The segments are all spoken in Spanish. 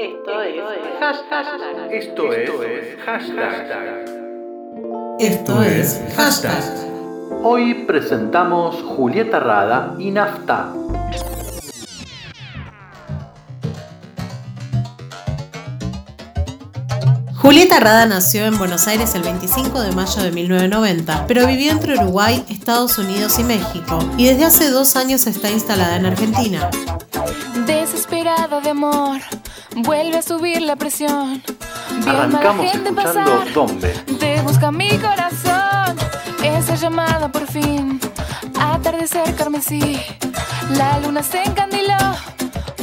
Esto es hashtag. Esto es hashtag. Esto es hashtag. Hoy presentamos Julieta Rada y Nafta. Julieta Rada nació en Buenos Aires el 25 de mayo de 1990, pero vivió entre Uruguay, Estados Unidos y México, y desde hace dos años está instalada en Argentina. Desesperada de amor, vuelve a subir la presión. Viendo a la Arrancamos gente escuchando pasar, Dombe. te busca mi corazón. Esa llamada por fin, atardecer carmesí. La luna se encandiló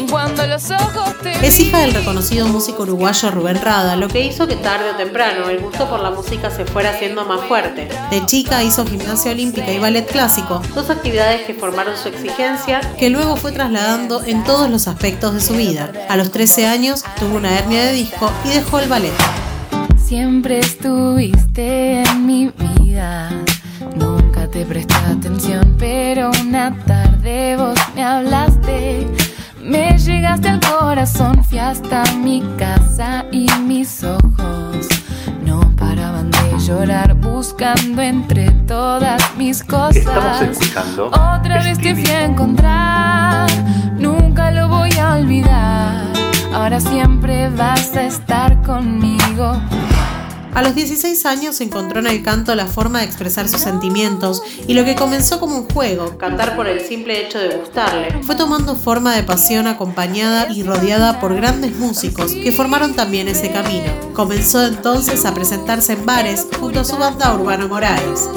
cuando los ojos te Es hija del reconocido músico uruguayo Rubén Rada, lo que hizo que tarde o temprano el gusto por la música se fuera haciendo más fuerte. de chica hizo gimnasia olímpica y ballet clásico, Dos actividades que formaron su exigencia que luego fue trasladando en todos los aspectos de su vida. A los 13 años tuvo una hernia de disco y dejó el ballet. Siempre estuviste en mi vida. Nunca te presté atención, pero una tarde vos me hablaste. Llegaste al corazón, fui hasta mi casa y mis ojos no paraban de llorar buscando entre todas mis cosas. Estamos escuchando Otra vez te fui a encontrar, nunca lo voy a olvidar. Ahora siempre vas a estar conmigo. A los 16 años encontró en el canto la forma de expresar sus sentimientos y lo que comenzó como un juego, cantar por el simple hecho de gustarle. fue tomando forma de pasión acompañada y rodeada por grandes músicos que formaron también ese camino. Comenzó entonces a presentarse en bares junto a su banda Urbano Moraes.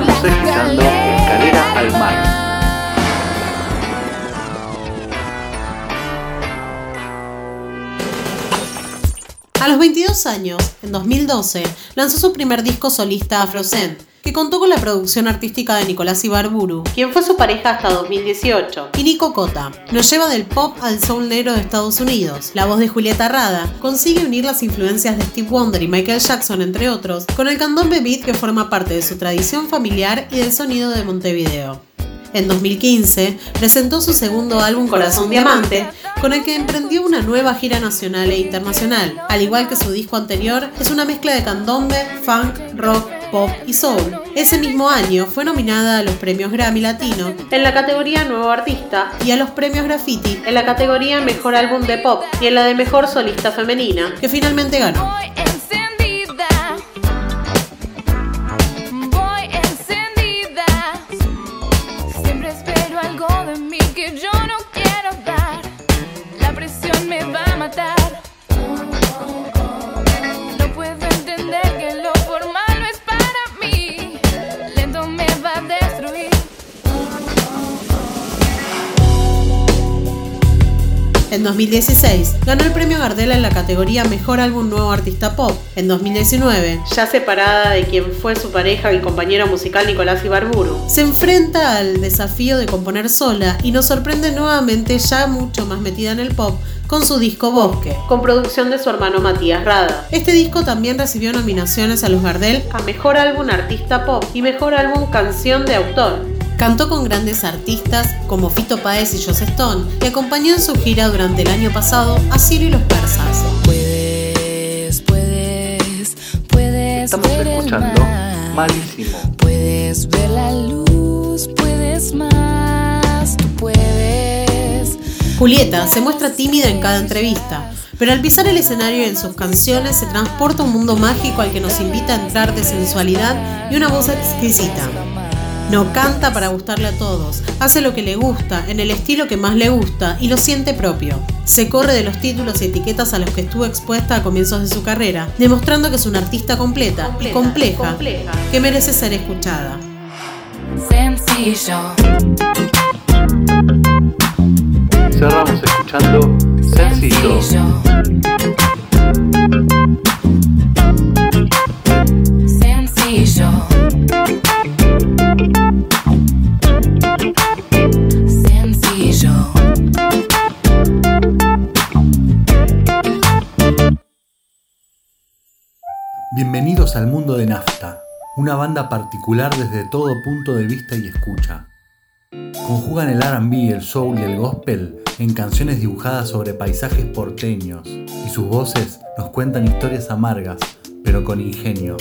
Estamos escuchando Escalera al Mar. A los 22 años, en 2012, lanzó su primer disco solista Afrocent, que contó con la producción artística de Nicolás Ibarburu Quien fue su pareja hasta 2018. y Nico Cota. Nos lleva del pop al soul negro de Estados Unidos. La voz de Julieta Rada consigue unir las influencias de Steve Wonder y Michael Jackson, entre otros, con el candombe beat que forma parte de su tradición familiar y del sonido de Montevideo. En 2015 presentó su segundo álbum Corazón Diamante, con el que emprendió una nueva gira nacional e internacional. Al igual que su disco anterior, es una mezcla de candombe, funk, rock, pop y soul. Ese mismo año fue nominada a los premios Grammy Latino En la categoría Nuevo Artista, y a los premios Graffiti, en la categoría Mejor Álbum de Pop y en la de Mejor Solista Femenina. que finalmente ganó. En 2016 ganó el premio Gardel en la categoría Mejor Álbum Nuevo Artista Pop. En 2019 Ya separada de quien fue su pareja y compañero musical Nicolás Ibarburu. se enfrenta al desafío de componer sola y nos sorprende nuevamente ya mucho más metida en el pop con su disco Bosque. Con producción de su hermano Matías Rada. Este disco también recibió nominaciones a los Gardel, A Mejor Álbum Artista Pop y Mejor Álbum Canción de Autor. Cantó con grandes artistas como Fito Páez y Joss Stone y acompañó en su gira durante el año pasado a Ciro y los Persas. Puedes, puedes, puedes Estamos ver el escuchando mar. Malísimo. Puedes ver la luz, puedes más, tú puedes. Julieta se muestra tímida en cada entrevista, pero al pisar el escenario y en sus canciones se transporta a un mundo mágico al que nos invita a entrar de sensualidad y una voz exquisita. No canta para gustarle a todos, hace lo que le gusta, en el estilo que más le gusta y lo siente propio. Se corre de los títulos y etiquetas a los que estuvo expuesta a comienzos de su carrera, demostrando que es una artista completa, y compleja, compleja. que merece ser escuchada. Sencillo. Cerramos escuchando Sencillo. Sencillo. Bienvenidos al mundo de Nafta, una banda particular desde todo punto de vista y escucha. Conjugan el RB, el soul y el gospel en canciones dibujadas sobre paisajes porteños y sus voces nos cuentan historias amargas, pero con ingenio.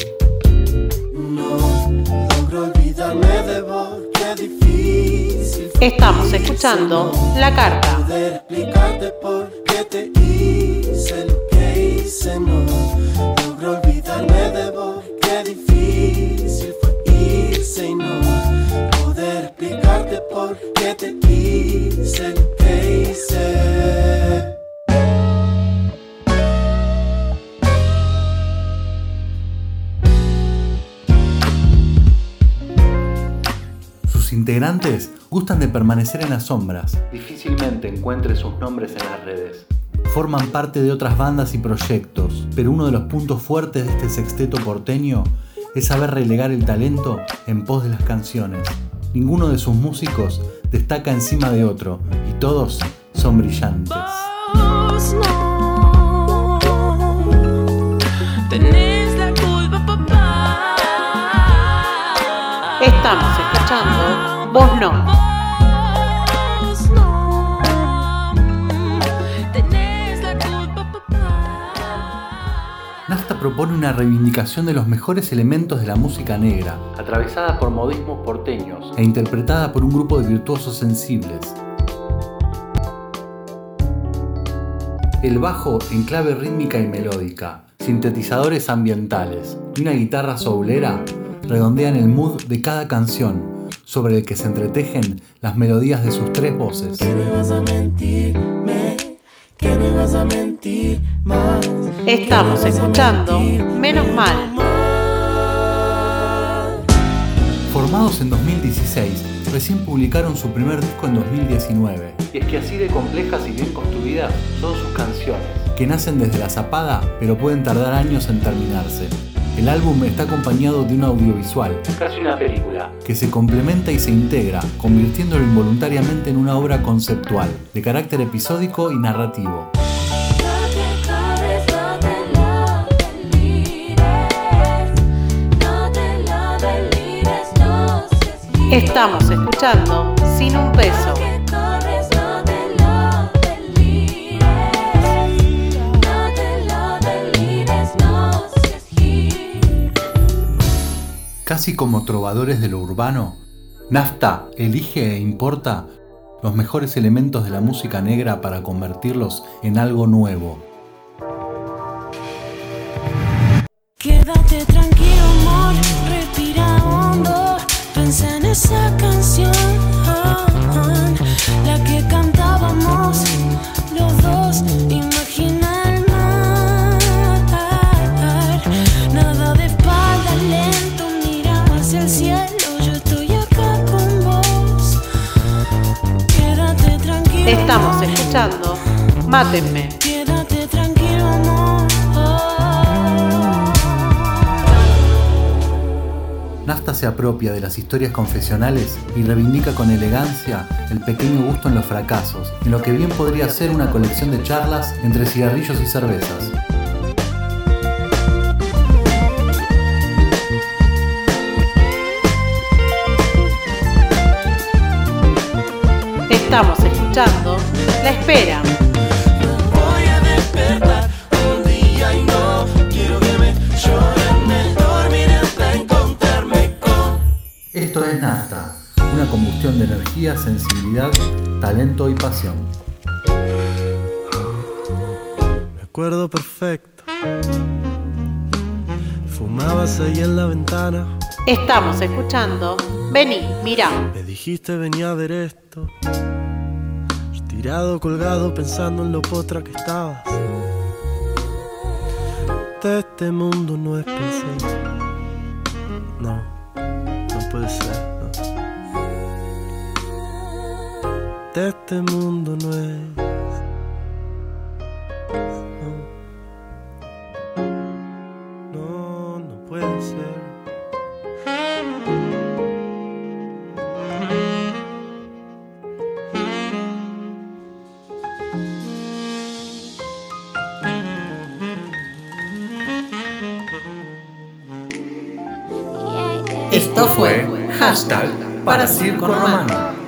Estamos escuchando La Carta. Sus integrantes gustan de permanecer en las sombras. Difícilmente encuentre sus nombres en las redes. Forman parte de otras bandas y proyectos, pero uno de los puntos fuertes de este sexteto porteño es saber relegar el talento en pos de las canciones. Ninguno de sus músicos destaca encima de otro y todos son brillantes. Vos no tenés la culpa, papá. Estamos escuchando Vos no. Propone una reivindicación de los mejores elementos de la música negra, atravesada por modismos porteños e interpretada por un grupo de virtuosos sensibles. El bajo en clave rítmica y melódica, sintetizadores ambientales y una guitarra soulera redondean el mood de cada canción, sobre el que se entretejen las melodías de sus tres voces. Estamos escuchando Menos Mal. Formados en 2016, recién publicaron su primer disco en 2019. Y es que así de complejas y bien construidas son sus canciones. Que nacen desde la zapada, pero pueden tardar años en terminarse. El álbum está acompañado de un audiovisual, casi una película, que se complementa y se integra, convirtiéndolo involuntariamente en una obra conceptual, de carácter episódico y narrativo. Estamos escuchando Sin un peso. Casi como trovadores de lo urbano, Nafta elige e importa los mejores elementos de la música negra para convertirlos en algo nuevo. Quédate tranquilo, esa canción, la que cantábamos los dos, imagina el mar, nada de espalda lento, mira hacia el cielo, yo estoy acá con vos, quédate tranquilo. Estamos escuchando Mátenme. Se apropia de las historias confesionales y reivindica con elegancia el pequeño gusto en los fracasos, en lo que bien podría ser una colección de charlas entre cigarrillos y cervezas. Estamos escuchando La Espera. Energía, sensibilidad, talento y pasión. Me acuerdo perfecto. Fumabas ahí en la ventana. Estamos escuchando Vení, mira. Me dijiste venía a ver esto. Tirado, colgado, pensando en lo potra que estabas. De este mundo no es pensé. No, no De este mundo no es. No, no, no puede ser. Esto fue hashtag para Circo Romano.